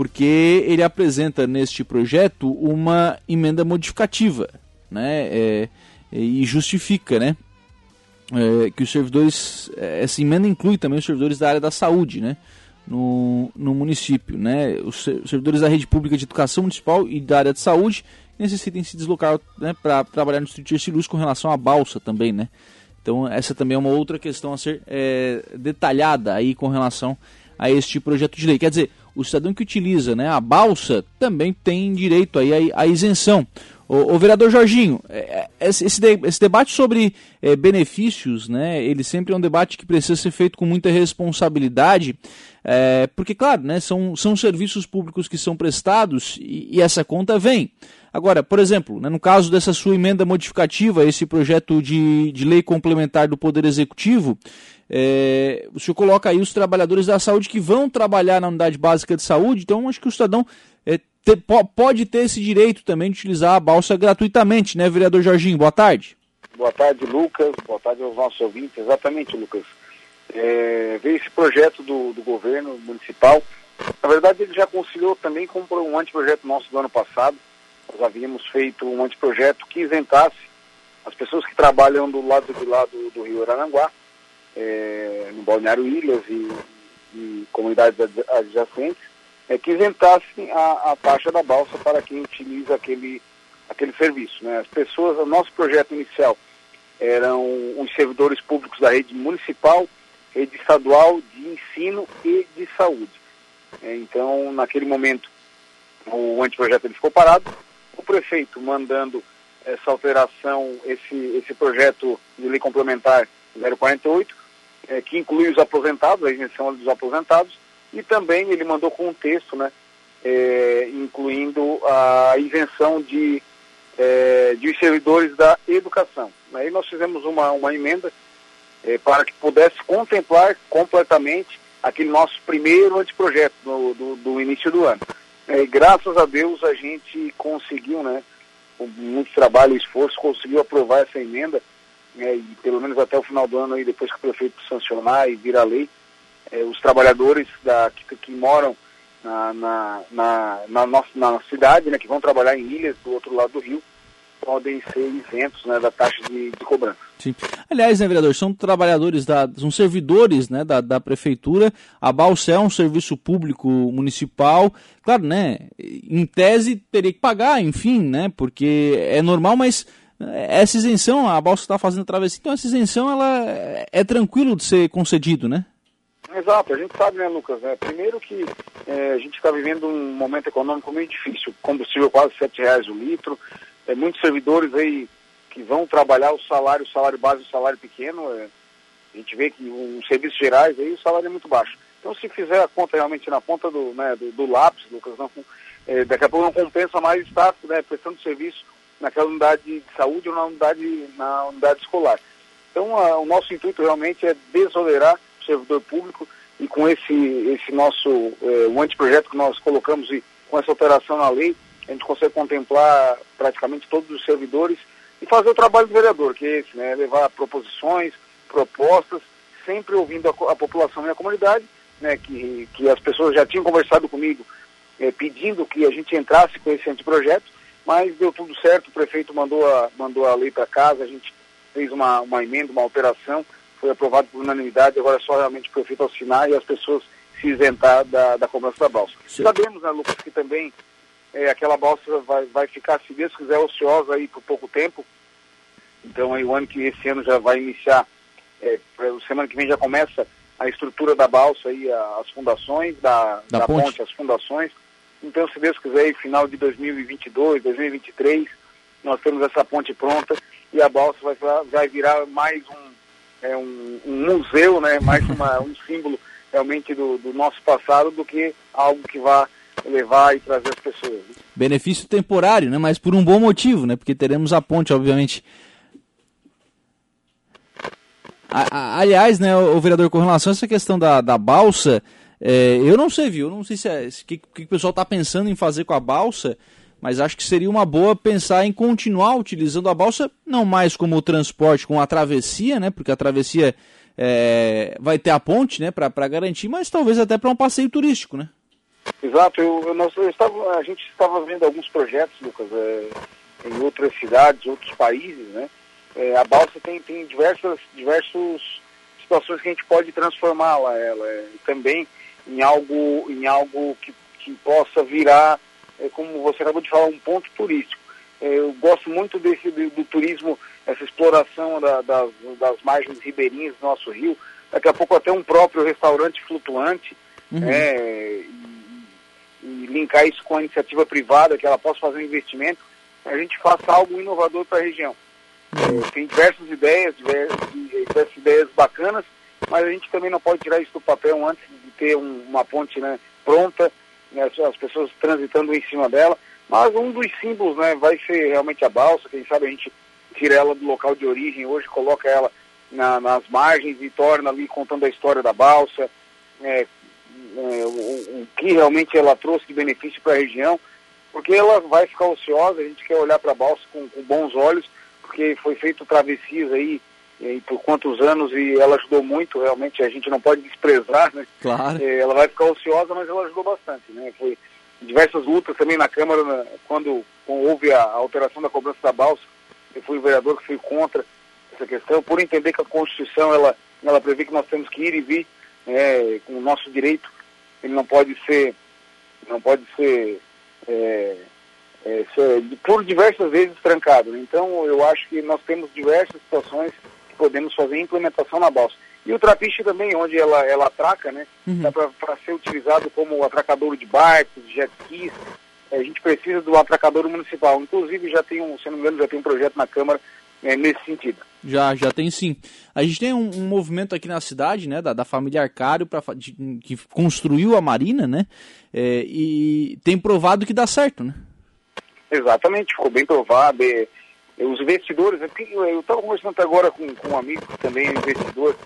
porque ele apresenta neste projeto uma emenda modificativa, né? É, e justifica, né? É, que os servidores, é, essa emenda inclui também os servidores da área da saúde, né? No, no município, né? Os servidores da rede pública de educação municipal e da área de saúde necessitem se deslocar né, para trabalhar no Distrito de Luz com relação à balsa também, né? Então essa também é uma outra questão a ser é, detalhada aí com relação a este projeto de lei. Quer dizer, o cidadão que utiliza né, a balsa também tem direito aí à, isenção. O, o, vereador Jorginho, é, é, esse, esse, debate sobre é, benefícios, né, ele sempre é um debate que precisa ser feito com muita responsabilidade, é, porque, claro, né, são, são serviços públicos que são prestados e, e essa conta vem. Agora, por exemplo, né, no caso dessa sua emenda modificativa, esse projeto de, de lei complementar do Poder Executivo, é, o senhor coloca aí os trabalhadores da saúde que vão trabalhar na unidade básica de saúde, então acho que o cidadão é, te, pode ter esse direito também de utilizar a balsa gratuitamente, né, vereador Jorginho? Boa tarde. Boa tarde, Lucas. Boa tarde aos nossos ouvintes. Exatamente, Lucas. É, veio esse projeto do, do governo municipal. Na verdade, ele já conciliou também com um anteprojeto nosso do ano passado, nós havíamos feito um anteprojeto que isentasse as pessoas que trabalham do lado de lá do, do Rio Aranguá, é, no Balneário Ilhas e, e comunidades adjacentes, é, que isentassem a, a, taxa da balsa para quem utiliza aquele, aquele serviço. Né? As pessoas, o nosso projeto inicial eram os servidores públicos da rede municipal, rede estadual de ensino e de saúde. É, então, naquele momento, o anteprojeto ele ficou parado, o prefeito mandando essa alteração, esse, esse projeto de lei complementar 048, é, que inclui os aposentados, a isenção dos aposentados, e também ele mandou com um texto, né, é, incluindo a isenção de, é, de servidores da educação. Aí nós fizemos uma, uma emenda é, para que pudesse contemplar completamente aquele nosso primeiro anteprojeto do, do, do início do ano. É, graças a Deus a gente conseguiu, né, com muito trabalho e esforço, conseguiu aprovar essa emenda, né, e pelo menos até o final do ano, aí, depois que o prefeito sancionar e virar lei, é, os trabalhadores da, que, que moram na, na, na, na, nossa, na cidade, né, que vão trabalhar em ilhas do outro lado do rio, podem ser isentos né, da taxa de, de, cobrança. Sim. Aliás, né, vereador, são trabalhadores, da, são servidores né, da, da prefeitura, a Balsa é um serviço público municipal, claro, né, em tese teria que pagar, enfim, né, porque é normal, mas essa isenção, a Balsa está fazendo travessia, então essa isenção ela é, tranquilo de ser concedido, né? Exato, a gente sabe, né, Lucas? Né? Primeiro que é, a gente está vivendo um momento econômico meio difícil, combustível quase R$ reais o litro, é, muitos servidores aí que vão trabalhar o salário, o salário base, o salário pequeno, é, a gente vê que os serviços gerais aí o salário é muito baixo. Então se fizer a conta realmente na ponta do, né, do, do lápis, Lucas, não, é, daqui a pouco não compensa mais estar né, prestando serviço naquela unidade de saúde ou na unidade, na unidade escolar. Então a, o nosso intuito realmente é desonerar o servidor público e com esse, esse nosso é, o anteprojeto que nós colocamos e com essa alteração na lei, a gente consegue contemplar praticamente todos os servidores e fazer o trabalho do vereador, que é esse, né? Levar proposições, propostas, sempre ouvindo a, a população e a comunidade, né? Que, que as pessoas já tinham conversado comigo eh, pedindo que a gente entrasse com esse anteprojeto, mas deu tudo certo, o prefeito mandou a, mandou a lei para casa, a gente fez uma, uma emenda, uma alteração, foi aprovado por unanimidade, agora é só realmente o prefeito assinar e as pessoas se isentar da, da cobrança da balsa. Sim. Sabemos, né, Lucas, que também é, aquela balsa vai, vai ficar, se Deus quiser, ociosa aí por pouco tempo. Então aí o ano que esse ano já vai iniciar, é, semana que vem já começa a estrutura da balsa aí, as fundações, da, da, da ponte. ponte. as fundações. Então, se Deus quiser, aí, final de 2022, 2023, nós temos essa ponte pronta e a balsa vai, vai virar mais um, é, um, um museu, né? mais uma, um símbolo realmente do, do nosso passado do que algo que vá levar e trazer as pessoas. Benefício temporário, né? Mas por um bom motivo, né? Porque teremos a ponte, obviamente. A, a, aliás, né, o vereador, com relação a essa questão da, da balsa, é, eu não sei, viu? Eu não sei se é, que, que o pessoal está pensando em fazer com a balsa, mas acho que seria uma boa pensar em continuar utilizando a balsa, não mais como transporte, com a travessia, né? Porque a travessia é, vai ter a ponte, né? Para garantir, mas talvez até para um passeio turístico, né? Exato, eu, eu, nós, eu estava, a gente estava vendo alguns projetos, Lucas, é, em outras cidades, outros países, né? É, a balsa tem, tem diversas, diversas situações que a gente pode transformá-la ela, é, também em algo, em algo que, que possa virar, é, como você acabou de falar, um ponto turístico. É, eu gosto muito desse do, do turismo, essa exploração da, das, das margens ribeirinhas do nosso rio, daqui a pouco até um próprio restaurante flutuante, uhum. é, linkar isso com a iniciativa privada, que ela possa fazer um investimento, a gente faça algo inovador para a região. É, tem diversas ideias, diversas, diversas, ideias bacanas, mas a gente também não pode tirar isso do papel antes de ter um, uma ponte né, pronta, né, as pessoas transitando em cima dela. Mas um dos símbolos né, vai ser realmente a balsa, quem sabe a gente tira ela do local de origem, hoje coloca ela na, nas margens e torna ali contando a história da balsa, é, é, o, o, que realmente ela trouxe de benefício para a região, porque ela vai ficar ociosa, a gente quer olhar para a balsa com, com, bons olhos, porque foi feito travessias aí e por quantos anos e ela ajudou muito, realmente a gente não pode desprezar, né? Claro. É, ela vai ficar ociosa, mas ela ajudou bastante, né? Foi diversas lutas também na Câmara, né, quando, quando houve a, a alteração da cobrança da balsa, eu fui o vereador que fui contra essa questão, por entender que a Constituição, ela, ela prevê que nós temos que ir e vir é, com o nosso direito, ele não pode ser, não pode ser, é, é, ser por diversas vezes trancado. Então, eu acho que nós temos diversas situações que podemos fazer implementação na balsa. E o trapiche também, onde ela, ela atraca, né? Uhum. Dá para ser utilizado como atracador de barcos, de jet skis. A gente precisa do atracador municipal. Inclusive, já tem um, se não me engano, já tem um projeto na Câmara é, nesse sentido. Já, já tem sim. A gente tem um, um movimento aqui na cidade, né, da, da família Arcário, pra, de, que construiu a Marina, né, é, e tem provado que dá certo, né? Exatamente, ficou bem provado. É, é os investidores, é eu estava conversando até agora com, com um amigo que também é investidor,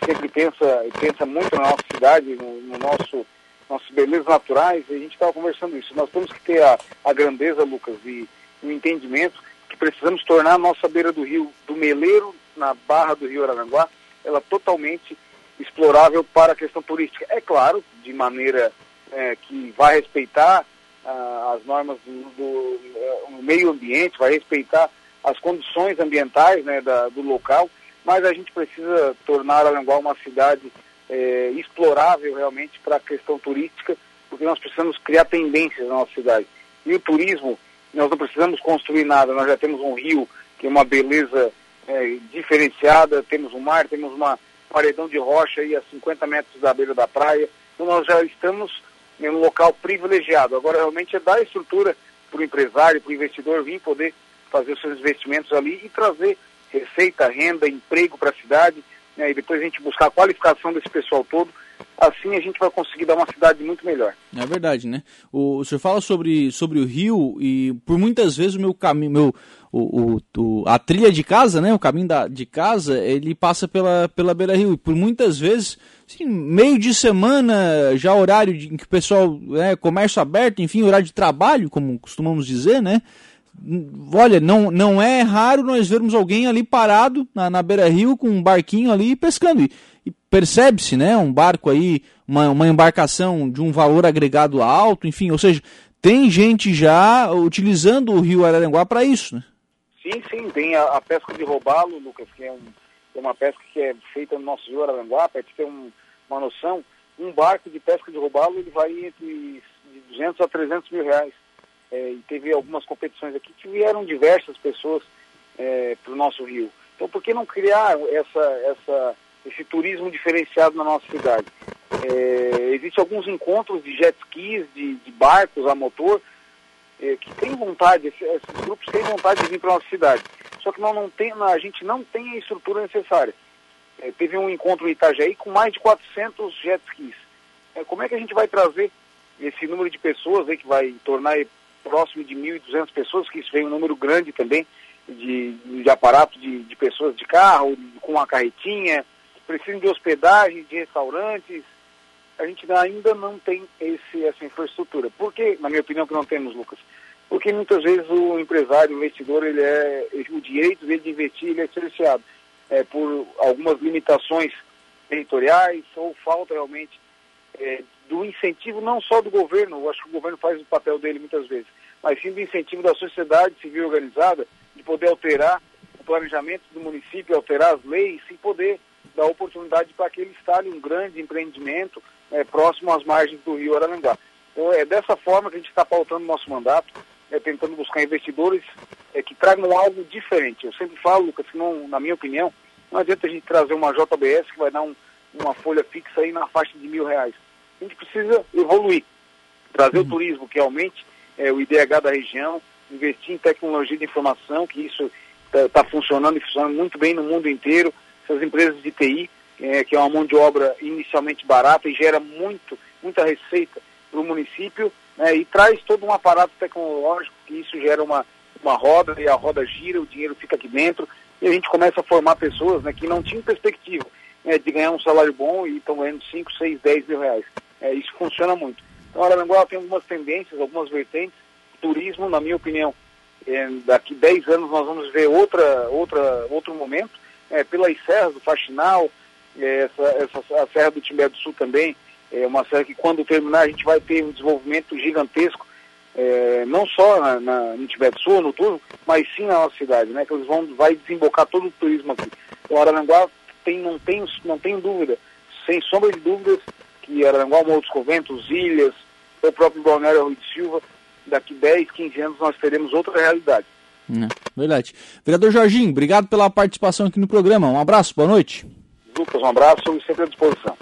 que sempre pensa, pensa muito na nossa cidade, no, no nosso nossas belezas naturais, e a gente estava conversando isso. Nós temos que ter a, a grandeza, Lucas, e o entendimento que precisamos tornar a nossa beira do rio, do Meleiro, na barra do rio Araranguá, ela totalmente explorável para a questão turística. É claro, de maneira é, que vai respeitar ah, as normas do, do, do, meio ambiente, vai respeitar as condições ambientais né, da, do local, mas a gente precisa tornar Aranguá uma cidade é, explorável realmente para a questão turística, porque nós precisamos criar tendências na nossa cidade. E o turismo, nós não precisamos construir nada, nós já temos um rio que é uma beleza é, diferenciada, temos um mar, temos uma paredão de rocha aí a 50 metros da beira da praia, então nós já estamos em um local privilegiado. Agora realmente é dar estrutura para o empresário, para o investidor vir poder fazer os seus investimentos ali e trazer receita, renda, emprego para a cidade, né, e depois a gente buscar a qualificação desse pessoal todo, assim a gente vai conseguir dar uma cidade muito melhor. É verdade, né? O, o senhor fala sobre, sobre o rio e por muitas vezes o meu caminho, meu, o, o, a trilha de casa, né? O caminho da, de casa, ele passa pela, pela beira rio. E por muitas vezes, assim, meio de semana, já horário de, em que o pessoal, é, comércio aberto, enfim, horário de trabalho, como costumamos dizer, né? olha, não, não é raro nós vermos alguém ali parado na, na beira-rio com um barquinho ali pescando. E, e percebe-se, né, um barco aí, uma, uma embarcação de um valor agregado alto, enfim, ou seja, tem gente já utilizando o rio Araranguá para isso, né? Sim, sim, tem a, a, pesca de robalo, Lucas, que é, um, uma pesca que é feita no nosso rio Araranguá, para ter um, uma noção, um barco de pesca de robalo ele vai entre 200 a 300 mil reais é, e teve algumas competições aqui que vieram diversas pessoas é, para o nosso rio. Então, por que não criar essa, essa, esse turismo diferenciado na nossa cidade? É, Existem alguns encontros de jet skis, de, de barcos a motor, é, que têm vontade, esses, grupos têm vontade de vir para a nossa cidade. Só que nós não tem, a gente não tem a estrutura necessária. É, teve um encontro em Itajaí com mais de 400 jet skis. É, como é que a gente vai trazer esse número de pessoas aí que vai tornar próximo de 1.200 pessoas, que isso vem um número grande também de, de aparato de, de pessoas de carro, com uma carretinha, precisam de hospedagem, de restaurantes. A gente ainda não tem esse, essa infraestrutura. Por que, na minha opinião, que não temos, Lucas? Porque muitas vezes o empresário, o investidor, ele é, o direito dele de investir ele é cerceado é, por algumas limitações territoriais ou falta realmente é, do incentivo não só do governo, eu acho que o governo faz o papel dele muitas vezes, mas sim do incentivo da sociedade civil organizada de poder alterar o planejamento do município, alterar as leis e poder dar oportunidade para que ele instale um grande empreendimento é, próximo às margens do rio Araranguá. Então é dessa forma que a gente está pautando o nosso mandato, é, tentando buscar investidores é, que tragam algo diferente. Eu sempre falo, Lucas, que não, na minha opinião, não adianta a gente trazer uma JBS que vai dar um, uma folha fixa aí na faixa de mil reais. A gente precisa evoluir, trazer uhum. o turismo que aumente é, o IDH da região, investir em tecnologia de informação, que isso está tá funcionando e funcionando muito bem no mundo inteiro. Essas empresas de TI, é, que é uma mão de obra inicialmente barata e gera muito, muita receita para o município, né, e traz todo um aparato tecnológico, que isso gera uma, uma roda, e a roda gira, o dinheiro fica aqui dentro, e a gente começa a formar pessoas né, que não tinham perspectiva né, de ganhar um salário bom e estão ganhando 5, 6, 10 mil reais. É, isso funciona muito. Então, Araranguá tem algumas tendências, algumas vertentes. Turismo, na minha opinião, é, daqui 10 anos nós vamos ver outra, outra, outro momento. É, pelas serras do Faxinal, é, essa, essa, a Serra do Timbé do Sul também, é uma serra que quando terminar a gente vai ter um desenvolvimento gigantesco, é, não só na, na, no Tibete do Sul, no Turno, mas sim na nossa cidade, né? Que eles vão, vai desembocar todo o turismo aqui. Então Araranguá tem, não, tem, não tem dúvida, sem sombra de dúvidas, que Araranguá, Morros Conventos, Ilhas, o próprio Balneário Rui de Silva, daqui 10, 15 anos nós teremos outra realidade. É, verdade. Vereador Jorginho, obrigado pela participação aqui no programa. Um abraço, boa noite. Lucas, um abraço e sempre à disposição.